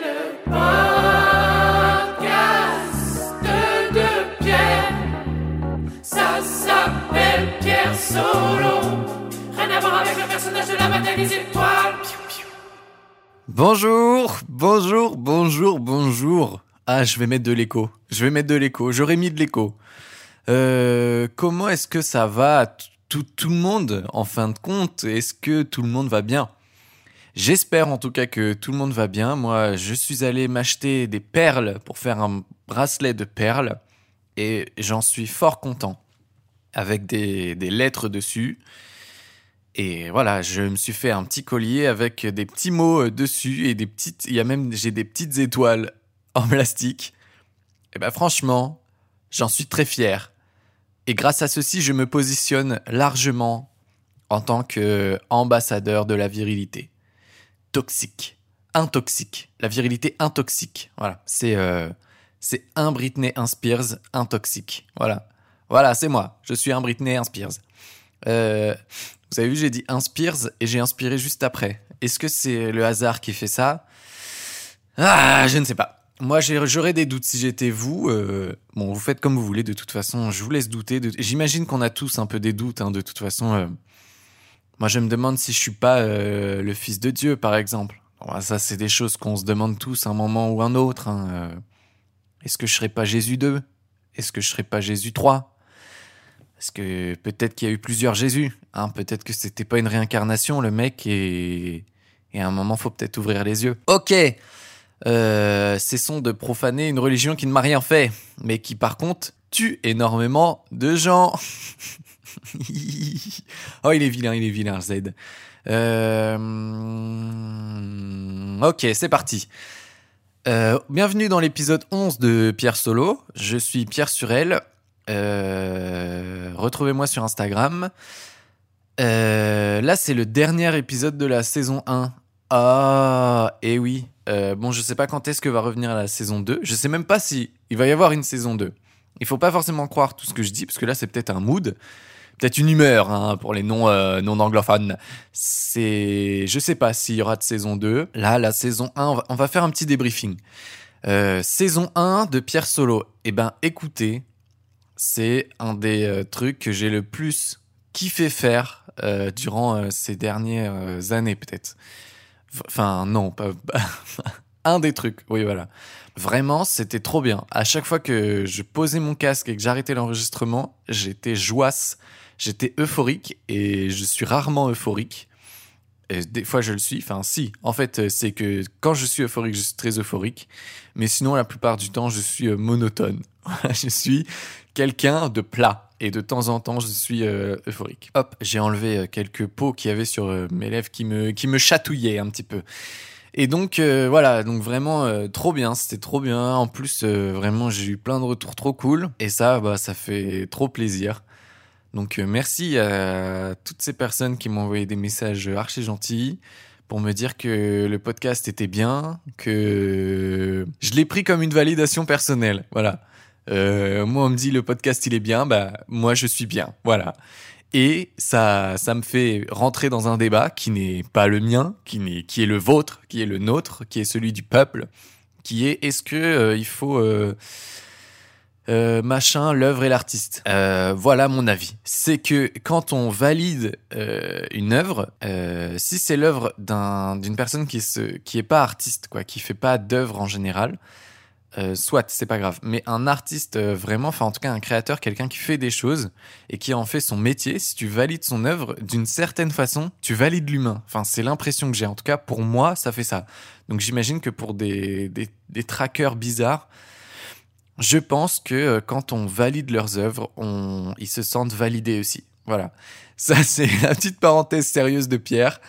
le de Pierre. Ça s'appelle Pierre. Rien à voir avec le personnage de la des étoiles. Bonjour, bonjour, bonjour, bonjour. Ah, je vais mettre de l'écho. Je vais mettre de l'écho. J'aurais mis de l'écho. Euh, comment est-ce que ça va? Tout, tout le monde en fin de compte Est-ce que tout le monde va bien? J'espère en tout cas que tout le monde va bien. Moi, je suis allé m'acheter des perles pour faire un bracelet de perles et j'en suis fort content avec des, des lettres dessus. Et voilà, je me suis fait un petit collier avec des petits mots euh, dessus et des petites. Il y a même j'ai des petites étoiles en plastique. Et ben franchement, j'en suis très fier. Et grâce à ceci, je me positionne largement en tant qu'ambassadeur de la virilité. Toxique. Intoxique. La virilité intoxique. Voilà. C'est euh, un Britney, un Spears, intoxique. Voilà. Voilà, c'est moi. Je suis un Britney, un Spears. Euh, vous avez vu, j'ai dit un et j'ai inspiré juste après. Est-ce que c'est le hasard qui fait ça? Ah, je ne sais pas. Moi, j'aurais des doutes si j'étais vous. euh, bon, vous faites comme vous voulez. De toute façon, je vous laisse douter. J'imagine qu'on a tous un peu des doutes. hein, de toute façon, moi, je me demande si je suis pas euh, le fils de Dieu, par exemple. Bon, ça, c'est des choses qu'on se demande tous un moment ou un autre. hein, euh. Est-ce que je serais pas Jésus 2 Est-ce que je serais pas Jésus 3 Parce que peut-être qu'il y a eu plusieurs Jésus. Hein, peut-être que c'était pas une réincarnation, le mec, et, et à un moment, faut peut-être ouvrir les yeux. Ok euh, cessons de profaner une religion qui ne m'a rien fait, mais qui par contre tue énormément de gens. oh, il est vilain, il est vilain, Z. Euh, Ok, c'est parti. Euh, bienvenue dans l'épisode 11 de Pierre Solo. Je suis Pierre Surel. Euh, Retrouvez-moi sur Instagram. Là, c'est le dernier épisode de la saison 1. Ah, et oui. Euh, bon, je sais pas quand est-ce que va revenir la saison 2. Je sais même pas si il va y avoir une saison 2. Il faut pas forcément croire tout ce que je dis, parce que là, c'est peut-être un mood, peut-être une humeur hein, pour les non, euh, non anglophones. C'est, je sais pas s'il y aura de saison 2. Là, la saison 1, on va, faire un petit débriefing. Euh, saison 1 de Pierre Solo. Eh ben, écoutez, c'est un des euh, trucs que j'ai le plus kiffé faire durant ces dernières années, peut-être. Enfin, non, pas. un des trucs, oui, voilà. Vraiment, c'était trop bien. À chaque fois que je posais mon casque et que j'arrêtais l'enregistrement, j'étais joasse, j'étais euphorique et je suis rarement euphorique. Des fois, je le suis. Enfin, si. En fait, euh, c'est que quand je suis euphorique, je suis très euphorique. Mais sinon, la plupart du temps, je suis euh, monotone. je suis quelqu'un de plat. Et de temps en temps, je suis euh, euphorique. Hop, j'ai enlevé quelques pots qu'il y avait sur mes lèvres qui me, qui me chatouillaient un petit peu. Et donc, voilà, donc vraiment trop bien, c'était trop bien. En plus, vraiment, j'ai eu plein de retours trop cool. Et ça, bah, ça fait trop plaisir. Donc, euh, merci à toutes ces personnes qui m'ont envoyé des messages archi gentils pour me dire que le podcast était bien, que je l'ai pris comme une validation personnelle. Voilà. Euh, moi, on me dit le podcast il est bien, bah moi je suis bien. Voilà. Et ça, ça me fait rentrer dans un débat qui n'est pas le mien, qui, n'est, qui est le vôtre, qui est le nôtre, qui est celui du peuple, qui est est-ce que euh, il faut euh, machin l'œuvre et l'artiste. Euh, voilà mon avis. C'est que quand on valide euh, une œuvre, si c'est l'œuvre d'un, d'une personne qui se, qui est pas artiste, quoi, qui fait pas d'œuvre en général, soit c'est pas grave. Mais un artiste vraiment, enfin en tout cas un créateur, quelqu'un qui fait des choses et qui en fait son métier, si tu valides son œuvre d'une certaine façon, tu valides l'humain. Enfin c'est l'impression que j'ai. En tout cas pour moi, ça fait ça. Donc j'imagine que pour des, des, des trackers bizarres, je pense que euh, quand on valide leurs œuvres, ils se sentent validés aussi. Voilà. Ça, c'est la petite parenthèse sérieuse de Pierre.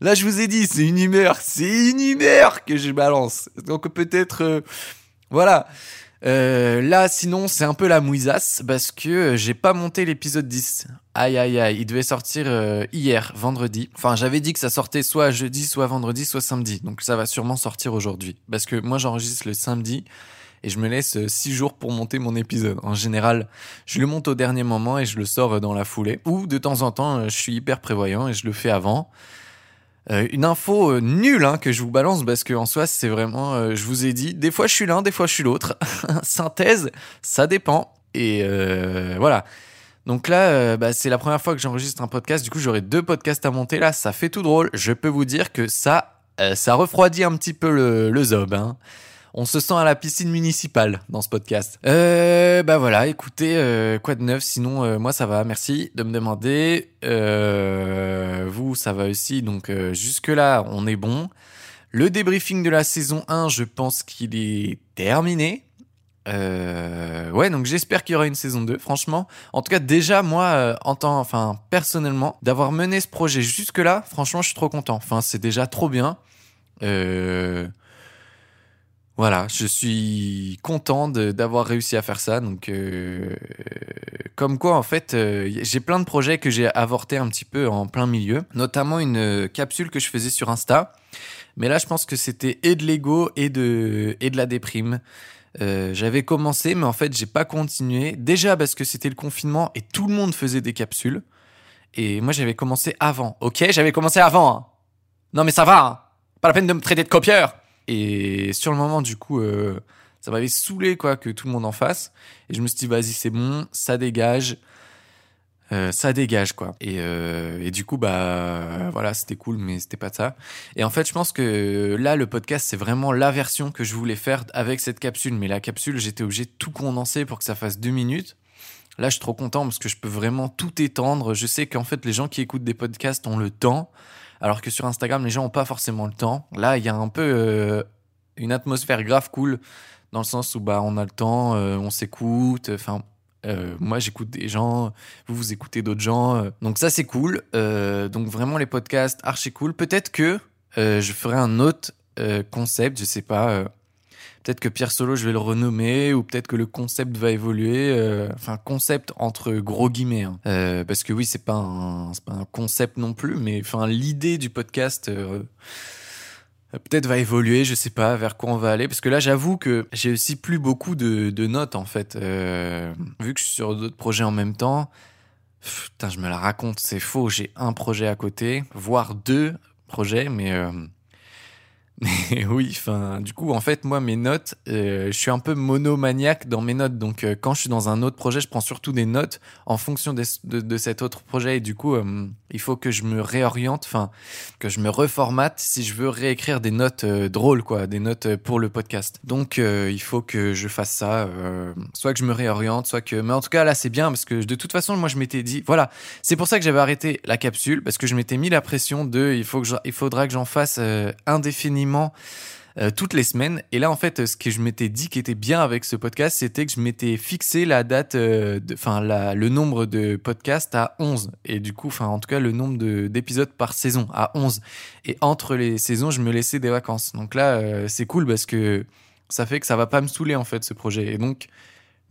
Là, je vous ai dit, c'est une humeur, c'est une humeur que je balance. Donc peut-être, euh, voilà. Euh, là, sinon, c'est un peu la mouisasse parce que j'ai pas monté l'épisode 10. Aïe, aïe, aïe. Il devait sortir hier, vendredi. Enfin, j'avais dit que ça sortait soit jeudi, soit vendredi, soit samedi. Donc ça va sûrement sortir aujourd'hui. Parce que moi, j'enregistre le samedi et je me laisse euh, six jours pour monter mon épisode. En général, je le monte au dernier moment et je le sors euh, dans la foulée. Ou de temps en temps, euh, je suis hyper prévoyant et je le fais avant. Une info nulle hein, que je vous balance parce que en soi c'est vraiment, je vous ai dit, des fois je suis l'un, des fois je suis l'autre. Synthèse, ça dépend. Et voilà. Donc là, bah, c'est la première fois que j'enregistre un podcast. Du coup, j'aurai deux podcasts à monter. Là, ça fait tout drôle. Je peux vous dire que ça, ça refroidit un petit peu le, le zob. Hein. On se sent à la piscine municipale dans ce podcast. Euh, bah voilà, écoutez, euh, quoi de neuf? Sinon, euh, moi ça va, merci de me demander. Euh, vous, ça va aussi, donc jusque-là, on est bon. Le débriefing de la saison 1, je pense qu'il est terminé. Ouais, donc j'espère qu'il y aura une saison 2, franchement. En tout cas, déjà, moi, en tant, enfin, personnellement, d'avoir mené ce projet jusque-là, franchement, je suis trop content. Enfin, c'est déjà trop bien. Voilà, je suis content d'avoir réussi à faire ça. Donc, euh, comme quoi, en fait, euh, j'ai plein de projets que j'ai avortés un petit peu en plein milieu, notamment une euh, capsule que je faisais sur Insta. Mais là, je pense que c'était et de l'ego et de, et de la déprime. Euh, j'avais commencé, mais en fait, j'ai pas continué. Déjà parce que c'était le confinement et tout le monde faisait des capsules. Et moi, j'avais commencé avant. Ok, j'avais commencé avant. hein. Non, mais ça va. hein. Pas la peine de me traiter de copieur. Et sur le moment, du coup, euh, ça m'avait saoulé quoi que tout le monde en fasse. Et je me suis dit, vas-y, c'est bon, ça dégage. Euh, ça dégage quoi. Et, euh, et du coup, bah voilà, c'était cool, mais c'était pas ça. Et en fait, je pense que là, le podcast, c'est vraiment la version que je voulais faire avec cette capsule. Mais la capsule, j'étais obligé de tout condenser pour que ça fasse deux minutes. Là, je suis trop content parce que je peux vraiment tout étendre. Je sais qu'en fait, les gens qui écoutent des podcasts ont le temps, alors que sur Instagram, les gens ont pas forcément le temps. Là, il y a un peu euh, une atmosphère grave cool dans le sens où bah on a le temps, euh, on s'écoute. Enfin, euh, moi, j'écoute des gens, vous vous écoutez d'autres gens. donc ça, c'est cool. Donc vraiment, les podcasts, archi cool. Peut-être que je ferai un autre concept, je sais pas. Peut-être que Pierre Solo, je vais le renommer, ou peut-être que le concept va évoluer. euh, enfin, concept entre gros guillemets. hein. Euh, parce que oui, c'est pas un, pas un concept non plus, mais enfin l'idée du podcast. euh, Peut-être va évoluer, je sais pas vers quoi on va aller, parce que là j'avoue que j'ai aussi plus beaucoup de, de notes en fait, vu que je suis sur d'autres projets en même temps. Putain, je me la raconte, c'est faux. J'ai un projet à côté, voire deux projets, mais oui, enfin, du coup, en fait, moi, mes notes, euh, je suis un peu monomaniaque dans mes notes. Donc, euh, quand je suis dans un autre projet, je prends surtout des notes en fonction de, cet autre projet. Et du coup, euh, il faut que je me réoriente, enfin, que je me reformate si je veux réécrire des notes drôles, quoi, des notes pour le podcast. Donc, il faut que je fasse ça, soit que je me réoriente, soit que. Mais en tout cas, là, c'est bien parce que de toute façon, moi, je m'étais dit, voilà, c'est pour ça que j'avais arrêté la capsule parce que je m'étais mis la pression de, il faut que il faudra que j'en fasse euh, euh, toutes les semaines. Et là, en fait, ce que je m'étais dit qui était bien avec ce podcast, c'était que je m'étais fixé la date, euh, enfin, le nombre de podcasts à 11. Et du coup, enfin, en tout cas, le nombre de- d'épisodes par saison à 11. Et entre les saisons, je me laissais des vacances. Donc là, euh, c'est cool parce que ça fait que ça va pas me saouler, en fait, ce projet. Et donc,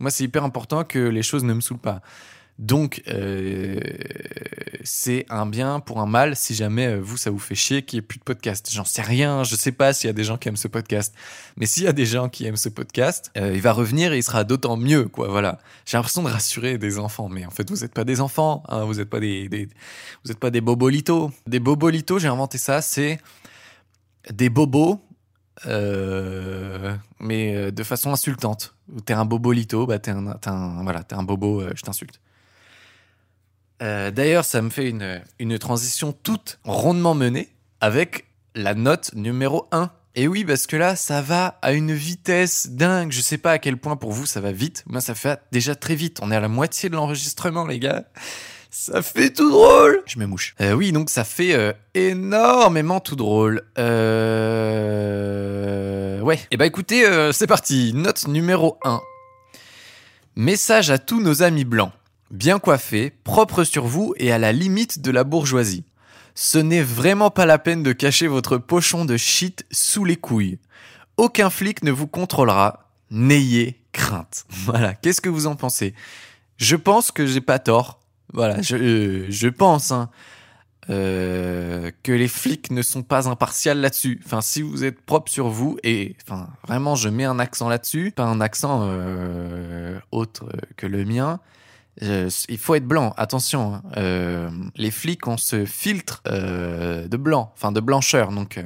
moi, c'est hyper important que les choses ne me saoulent pas. Donc, euh, c'est un bien pour un mal si jamais euh, vous, ça vous fait chier qu'il n'y ait plus de podcast. J'en sais rien, je sais pas s'il y a des gens qui aiment ce podcast. Mais s'il y a des gens qui aiment ce podcast, euh, il va revenir et il sera d'autant mieux, quoi. Voilà. J'ai l'impression de rassurer des enfants, mais en fait, vous n'êtes pas des enfants, hein, vous n'êtes pas des, êtes pas des bobolitos. Des bobolitos, j'ai inventé ça, c'est des bobos, mais de façon insultante. T'es un bobolito, bah t'es un, voilà, un bobo, je t'insulte. Euh, D'ailleurs, ça me fait une, une transition toute rondement menée avec la note numéro 1. Et oui, parce que là, ça va à une vitesse dingue. Je sais pas à quel point pour vous ça va vite. Moi, ça fait déjà très vite. On est à la moitié de l'enregistrement, les gars. Ça fait tout drôle. Je me mouche. Euh, oui, donc ça fait euh, énormément tout drôle. Euh... Ouais. Et bah écoutez, euh, c'est parti. Note numéro 1. Message à tous nos amis blancs. Bien coiffés, propres sur vous et à la limite de la bourgeoisie. Ce n'est vraiment pas la peine de cacher votre pochon de shit sous les couilles. Aucun flic ne vous contrôlera. N'ayez crainte. Voilà. Qu'est-ce que vous en pensez? Je pense que j'ai pas tort. Voilà. Je, euh, je pense hein, euh, que les flics ne sont pas impartials là-dessus. Enfin, si vous êtes propre sur vous et enfin vraiment, je mets un accent là-dessus, pas un accent euh, autre que le mien. Euh, il faut être blanc, attention. hein. Euh, les flics ont ce filtre euh, de blanc, enfin de blancheur. Donc, euh,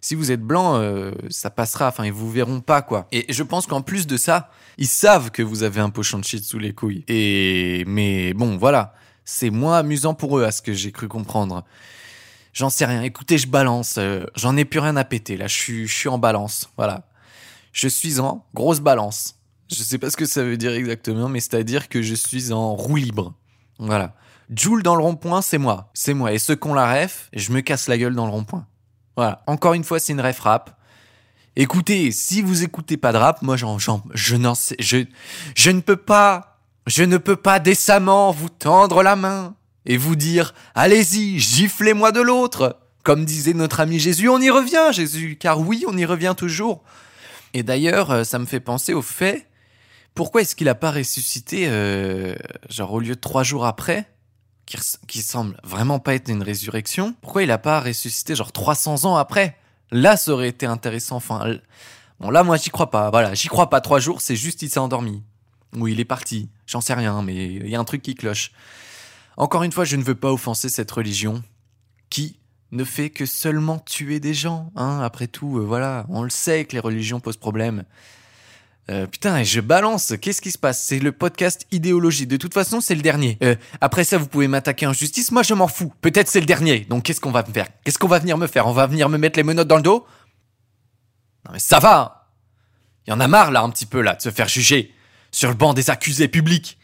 si vous êtes blanc, euh, ça passera. Enfin, ils vous verront pas, quoi. Et je pense qu'en plus de ça, ils savent que vous avez un pochon de shit sous les couilles. Et mais bon, voilà, c'est moins amusant pour eux, à ce que j'ai cru comprendre. J'en sais rien. Écoutez, je balance. euh, J'en ai plus rien à péter. Là, je suis, je suis en balance. Voilà. Je suis en grosse balance. Je sais pas ce que ça veut dire exactement, mais c'est-à-dire que je suis en roue libre. Voilà. Joule dans le rond-point, c'est moi. C'est moi. Et ceux qu'on la ref, je me casse la gueule dans le rond-point. Voilà. Encore une fois, c'est une ref rap. Écoutez, si vous écoutez pas de rap, moi, j'en, je n'en sais, je, je ne peux pas, je ne peux pas décemment vous tendre la main et vous dire, allez-y, giflez-moi de l'autre. Comme disait notre ami Jésus, on y revient, Jésus, car oui, on y revient toujours. Et d'ailleurs, euh, ça me fait penser au fait, pourquoi est-ce qu'il a pas ressuscité, euh, genre au lieu de trois jours après, qui, semble vraiment pas être une résurrection, pourquoi il a pas ressuscité genre 300 ans après? Là, ça aurait été intéressant. Enfin, bon là, moi, j'y crois pas. Voilà, j'y crois pas. Trois jours, c'est juste il s'est endormi ou il est parti. J'en sais rien, mais il y a un truc qui cloche. Encore une fois, je ne veux pas offenser cette religion qui ne fait que seulement tuer des gens. Hein. Après tout, euh, voilà, on le sait que les religions posent problème. Euh, putain, et je balance. Qu'est-ce qui se passe? C'est le podcast idéologie. De toute façon, c'est le dernier. Euh, après ça, vous pouvez m'attaquer en justice. Moi, je m'en fous. Peut-être c'est le dernier. Donc, qu'est-ce qu'on va me faire? Qu'est-ce qu'on va venir me faire? On va venir me mettre les menottes dans le dos? Non, mais ça va. Il y en a marre là, un petit peu là, de se faire juger sur le banc des accusés publics.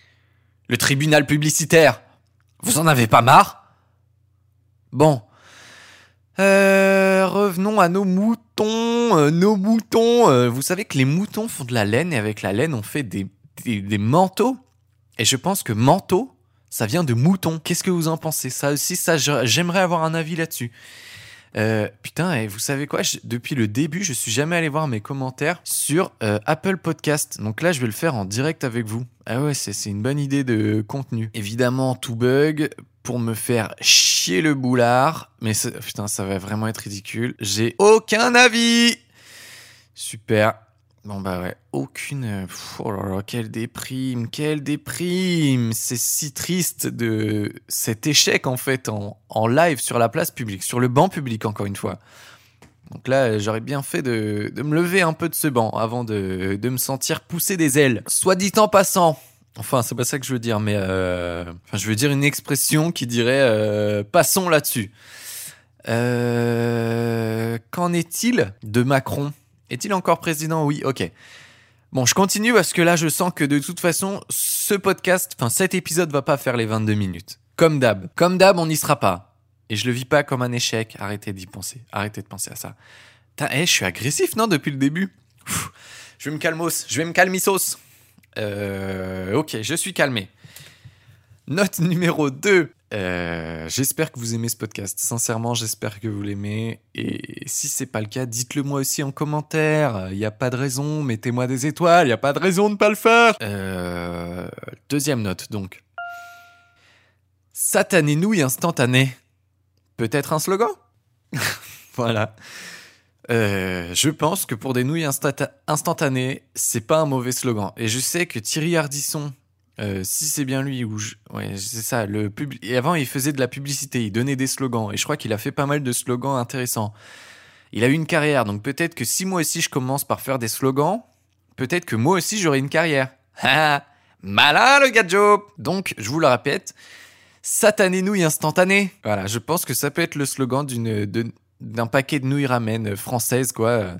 Le tribunal publicitaire. Vous en avez pas marre? Bon. Euh, revenons à nos moutons. euh, nos moutons. euh, vous savez que les moutons font de la laine et avec la laine, on fait des, des, manteaux. Et je pense que manteau, ça vient de mouton. Qu'est-ce que vous en pensez? Ça aussi, j'aimerais avoir un avis là-dessus. Euh, putain, et vous savez quoi? Depuis le début, je suis jamais allé voir mes commentaires sur euh, Apple Podcast. Donc là, je vais le faire en direct avec vous. Ah ouais, c'est une bonne idée de contenu. Évidemment, tout bug pour me faire chier le boulard. Mais putain, ça va vraiment être ridicule. J'ai aucun avis. Super. Bon bah ouais, aucune. euh, Oh là là, quelle déprime, quelle déprime. C'est si triste de cet échec en fait en, en live sur la place publique, sur le banc public encore une fois. Donc là, j'aurais bien fait de, de me lever un peu de ce banc avant de, de me sentir pousser des ailes. Soit dit en passant. Enfin, c'est pas ça que je veux dire, mais euh, enfin, je veux dire une expression qui dirait euh, passons là-dessus. Qu'en est-il de Macron? Est-il encore président? Oui, ok. Bon, je continue parce que là, je sens que de toute façon, ce podcast, enfin cet épisode va pas faire les 22 minutes. Comme d'hab. Comme d'hab, on n'y sera pas. Et je le vis pas comme un échec. Arrêtez d'y penser. Arrêtez de penser à ça. Putain, eh, je suis agressif, non, depuis le début? Je vais me calmos. Je vais me calmer. Euh, ok, je suis calmé. Note numéro 2. Euh, j'espère que vous aimez ce podcast. Sincèrement, j'espère que vous l'aimez. Et si c'est pas le cas, dites-le moi aussi en commentaire. Il n'y a pas de raison. Mettez-moi des étoiles. Il n'y a pas de raison de ne pas le faire. Euh, deuxième note, donc. Satané nouille instantané. Peut-être un slogan? Voilà. Euh, je pense que pour des nouilles instata- instantanées, c'est pas un mauvais slogan. Et je sais que Thierry Ardisson, euh, si c'est bien lui, ou je- ouais, c'est ça. Le pub... Et avant, il faisait de la publicité, il donnait des slogans. Et je crois qu'il a fait pas mal de slogans intéressants. Il a eu une carrière, donc peut-être que si moi aussi je commence par faire des slogans, peut-être que moi aussi j'aurai une carrière. Malin le gadjo Donc, je vous le répète, satané nouilles instantané. Voilà, je pense que ça peut être le slogan d'une d'un paquet de nouilles ramen françaises, quoi, euh,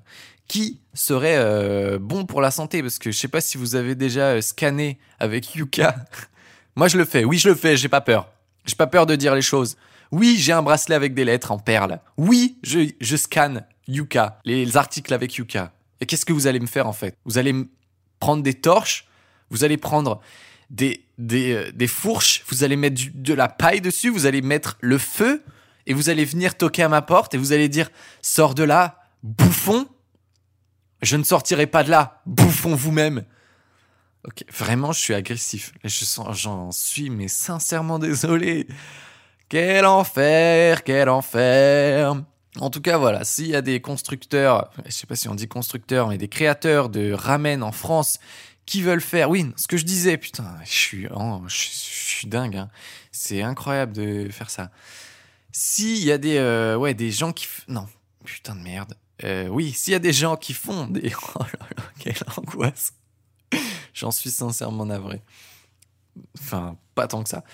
qui serait euh, bon pour la santé, parce que je sais pas si vous avez déjà euh, scanné avec Yuka. Moi, je le fais. Oui, je le fais. J'ai pas peur. J'ai pas peur de dire les choses. Oui, j'ai un bracelet avec des lettres en perles. Oui, je, je scanne Yuka, les articles avec Yuka. Et qu'est-ce que vous allez me faire en fait? Vous allez prendre des torches, vous allez prendre des, des, euh, des fourches, vous allez mettre de la paille dessus, vous allez mettre le feu, et vous allez venir toquer à ma porte, et vous allez dire Sors de là, bouffon Je ne sortirai pas de là, bouffon vous-même Ok, vraiment, je suis agressif. Et je sens, j'en suis, mais sincèrement désolé. Quel enfer, quel enfer. En tout cas, voilà, s'il y a des constructeurs, je sais pas si on dit constructeurs, mais des créateurs de ramen en France qui veulent faire. Oui, ce que je disais, putain, je suis, oh, je, je suis dingue. hein. C'est incroyable de faire ça. S'il y a des, euh, ouais, des gens qui, non, putain de merde. Euh, oui, s'il y a des gens qui font des, oh là là, quelle angoisse. J'en suis sincèrement navré. Enfin, pas tant que ça.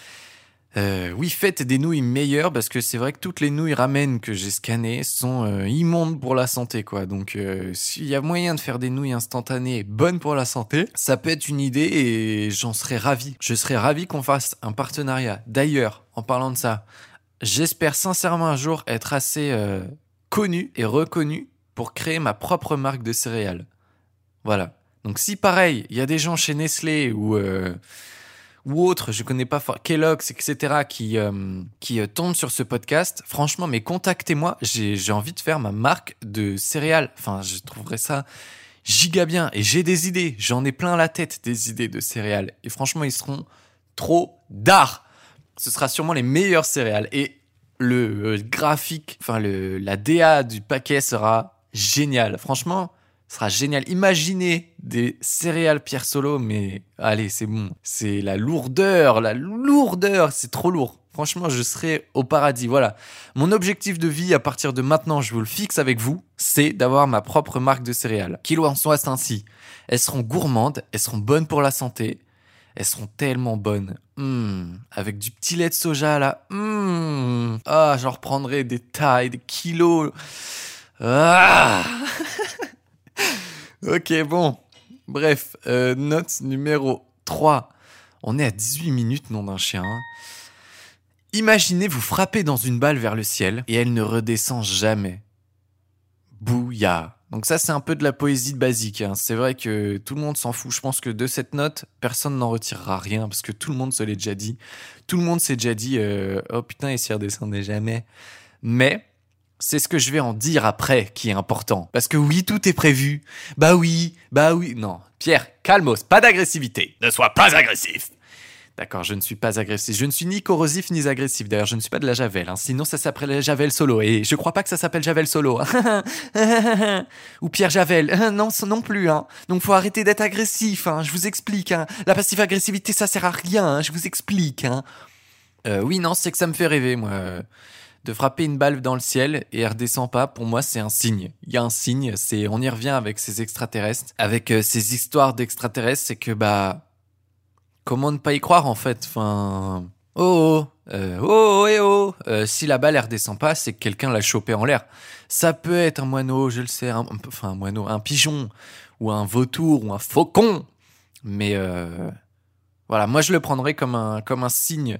Euh, oui, faites des nouilles meilleures parce que c'est vrai que toutes les nouilles ramen que j'ai scannées sont euh, immondes pour la santé, quoi. Donc, s'il y a moyen de faire des nouilles instantanées bonnes pour la santé, ça peut être une idée et j'en serais ravi. Je serais ravi qu'on fasse un partenariat. D'ailleurs, en parlant de ça, j'espère sincèrement un jour être assez connu et reconnu pour créer ma propre marque de céréales. Voilà. Donc, si pareil, il y a des gens chez Nestlé ou euh, ou autres, je connais pas Kellogg's, etc., qui, euh, qui euh, tombent sur ce podcast, franchement, mais contactez-moi, j'ai envie de faire ma marque de céréales. Enfin, je trouverais ça giga bien. Et j'ai des idées, j'en ai plein la tête des idées de céréales. Et franchement, ils seront trop d'art. Ce sera sûrement les meilleures céréales. Et le graphique, enfin, le, la DA du paquet sera génial. Franchement, ce sera génial. Imaginez des céréales Pierre Solo, mais allez, c'est bon. C'est la lourdeur, la lourdeur, c'est trop lourd. Franchement, je serai au paradis. Voilà. Mon objectif de vie à partir de maintenant, je vous le fixe avec vous, c'est d'avoir ma propre marque de céréales. Qu'il en soit ainsi. Elles seront gourmandes, elles seront bonnes pour la santé, elles seront tellement bonnes. Hmm, avec du petit lait de soja là. Hmm. Ah, j'en reprendrai des tailles, des kilos. Ah ok, bon. Bref, euh, note numéro 3. On est à 18 minutes, nom d'un chien. hein. Imaginez vous frapper dans une balle vers le ciel et elle ne redescend jamais. Bouya. Donc ça, c'est un peu de la poésie basique. hein. C'est vrai que tout le monde s'en fout. Je pense que de cette note, personne n'en retirera rien parce que tout le monde se l'est déjà dit. Tout le monde s'est déjà dit euh, Oh putain, et s'y redescendait jamais. Mais c'est ce que je vais en dire après qui est important. Parce que oui, tout est prévu. Bah oui, bah oui. Non, Pierre, calmos, pas d'agressivité. Ne sois pas agressif. D'accord, je ne suis pas agressif. Je ne suis ni corrosif ni agressif. D'ailleurs, je ne suis pas de la Javel. hein. Sinon, ça s'appelait Javel Solo. Et je crois pas que ça s'appelle Javel Solo. Ou Pierre Javel. non, non plus. Hein. Donc, faut arrêter d'être agressif. hein. Je vous explique. hein. La passive agressivité, ça sert à rien. hein. Je vous explique. hein. Euh, oui, non, c'est que ça me fait rêver, moi. De frapper une balle dans le ciel et elle redescend pas, pour moi, c'est un signe. Il y a un signe, c'est, on y revient avec ces extraterrestres, avec euh, ces histoires d'extraterrestres, c'est que, bah, comment ne pas y croire, en fait? Enfin, oh, oh, euh, oh, oh, eh oh, Euh, si la balle, elle redescend pas, c'est que quelqu'un l'a chopé en l'air. Ça peut être un moineau, je le sais, un, enfin, un moineau, un pigeon, ou un vautour, ou un faucon. Mais, voilà, moi, je le prendrais comme un, comme un signe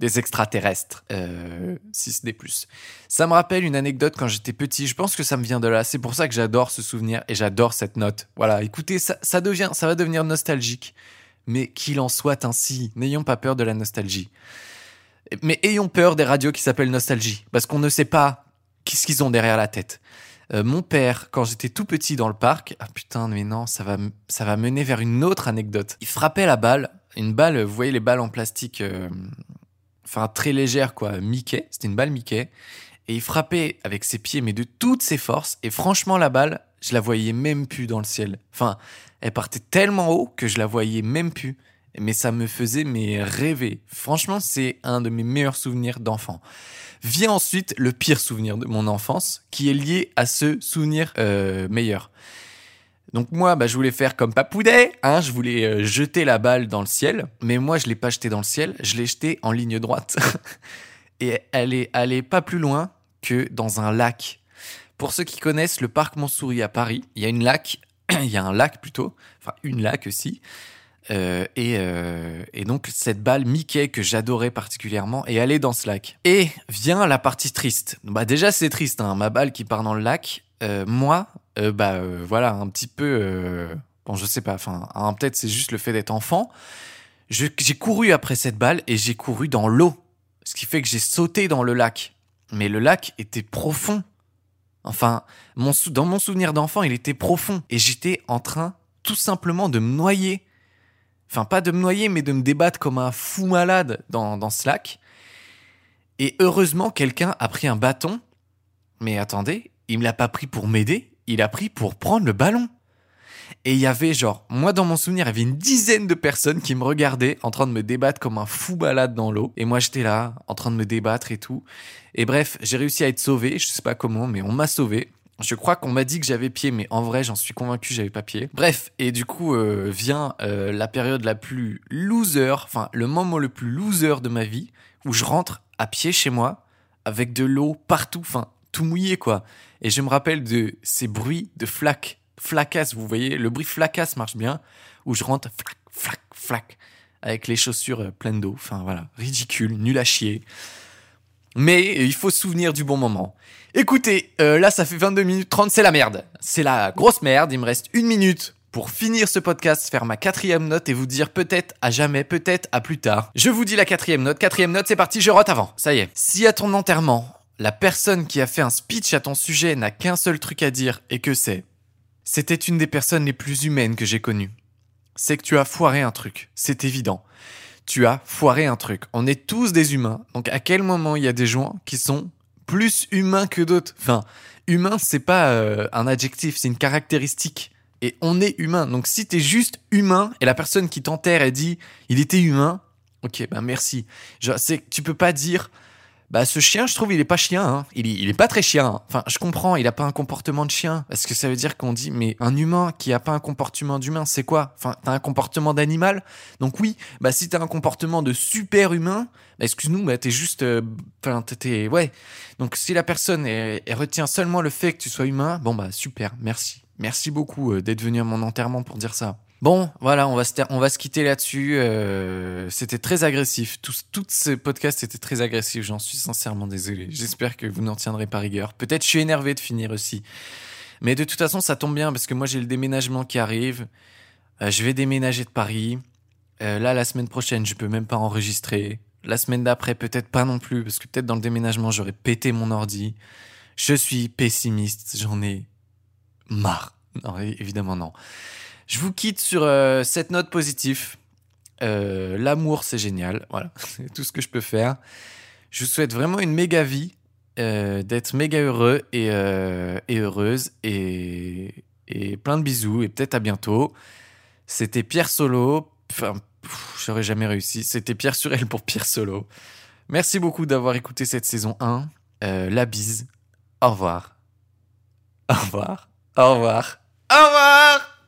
des extraterrestres, euh, si ce n'est plus. Ça me rappelle une anecdote quand j'étais petit. Je pense que ça me vient de là. C'est pour ça que j'adore ce souvenir et j'adore cette note. Voilà, écoutez, ça, devient, ça va devenir nostalgique. Mais qu'il en soit ainsi. N'ayons pas peur de la nostalgie. Mais ayons peur des radios qui s'appellent Nostalgie, parce qu'on ne sait pas qu'est-ce qu'ils ont derrière la tête. Euh, mon père, quand j'étais tout petit dans le parc, ah putain, mais non, ça va, ça va mener vers une autre anecdote. Il frappait la balle, une balle, vous voyez les balles en plastique, euh, enfin très légère quoi, Mickey, c'était une balle Mickey, et il frappait avec ses pieds, mais de toutes ses forces, et franchement la balle, je la voyais même plus dans le ciel. Enfin, elle partait tellement haut que je la voyais même plus. Mais ça me faisait mais rêver. Franchement, c'est un de mes meilleurs souvenirs d'enfant. Vient ensuite le pire souvenir de mon enfance, qui est lié à ce souvenir euh, meilleur. Donc moi, bah, je voulais faire comme Papoudet, hein, je voulais euh, jeter la balle dans le ciel, mais moi je l'ai pas jetée dans le ciel, je l'ai jetée en ligne droite. Et elle est pas plus loin que dans un lac. Pour ceux qui connaissent le parc Montsouris à Paris, il y a une lac, il y a un lac plutôt, enfin une lac aussi. Euh, et, euh, et donc cette balle Mickey que j'adorais particulièrement est allée dans ce lac. Et vient la partie triste. Bah déjà c'est triste, hein, ma balle qui part dans le lac. Moi, euh, bah euh, voilà un petit peu, euh, bon je sais pas, enfin peut-être c'est juste le fait d'être enfant. J'ai couru après cette balle et j'ai couru dans l'eau, ce qui fait que j'ai sauté dans le lac. Mais le lac était profond. Enfin, mon sou- dans mon souvenir d'enfant, il était profond. Et j'étais en train tout simplement de me noyer. Enfin, pas de me noyer, mais de me débattre comme un fou malade dans, dans ce lac. Et heureusement, quelqu'un a pris un bâton. Mais attendez, il me l'a pas pris pour m'aider, il a pris pour prendre le ballon. Et il y avait genre, moi dans mon souvenir, il y avait une dizaine de personnes qui me regardaient en train de me débattre comme un fou balade dans l'eau. Et moi j'étais là, en train de me débattre et tout. Et bref, j'ai réussi à être sauvé, je sais pas comment, mais on m'a sauvé. Je crois qu'on m'a dit que j'avais pied, mais en vrai, j'en suis convaincu, j'avais pas pied. Bref, et du coup euh, vient euh, la période la plus loser, enfin le moment le plus loser de ma vie, où je rentre à pied chez moi avec de l'eau partout, enfin tout mouillé quoi. Et je me rappelle de ces bruits de flaques, flacasses, vous voyez, le bruit flacasse marche bien, où je rentre flac, flac, flac, avec les chaussures euh, pleines d'eau. Enfin voilà, ridicule, nul à chier. Mais il faut se souvenir du bon moment. Écoutez, euh, là ça fait 22 minutes 30, c'est la merde. C'est la grosse merde, il me reste une minute pour finir ce podcast, faire ma quatrième note et vous dire peut-être à jamais, peut-être à plus tard. Je vous dis la quatrième note. Quatrième note, c'est parti, je rote avant. Ça y est. Si à ton enterrement, la personne qui a fait un speech à ton sujet n'a qu'un seul truc à dire et que c'est C'était une des personnes les plus humaines que j'ai connues. C'est que tu as foiré un truc, c'est évident. Tu as foiré un truc. On est tous des humains, donc à quel moment il y a des gens qui sont plus humains que d'autres? Enfin, humain, c'est pas euh, un adjectif, c'est une caractéristique. Et on est humain. Donc si t'es juste humain et la personne qui t'enterre elle dit il était humain, ok, ben merci. Genre, c'est, tu peux pas dire bah ce chien, je trouve, il est pas chien. Hein. Il, est, il est pas très chien. hein. Enfin, je comprends, il a pas un comportement de chien. Parce que ça veut dire qu'on dit, mais un humain qui a pas un comportement d'humain, c'est quoi? Enfin, t'as un comportement d'animal? Donc oui, bah si t'as un comportement de super humain, bah excuse-nous, bah t'es juste, euh, enfin t'es- t'es, ouais. Donc si la personne elle, elle retient seulement le fait que tu sois humain, bon bah super, merci, merci beaucoup euh, d'être venu à mon enterrement pour dire ça. Bon, voilà, on va se, quitter là-dessus. Euh, c'était très agressif. Tout, tout ce podcast était très agressif. J'en suis sincèrement désolé. J'espère que vous n'en tiendrez pas rigueur. Peut-être je suis énervé de finir aussi. Mais de toute façon, ça tombe bien parce que moi, j'ai le déménagement qui arrive. Euh, je vais déménager de Paris. Euh, là, la semaine prochaine, je peux même pas enregistrer. La semaine d'après, peut-être pas non plus parce que peut-être dans le déménagement, j'aurais pété mon ordi. Je suis pessimiste. J'en ai marre. Non, évidemment non. Je vous quitte sur euh, cette note positive. Euh, L'amour, c'est génial. Voilà, c'est tout ce que je peux faire. Je vous souhaite vraiment une méga vie, euh, d'être méga heureux et, heureuse. Et, et plein de bisous et peut-être à bientôt. C'était Pierre Solo. Enfin, j'aurais jamais réussi. C'était Pierre Surel pour Pierre Solo. Merci beaucoup d'avoir écouté cette saison 1. Euh, la bise. Au revoir. Au revoir. Au revoir. Au revoir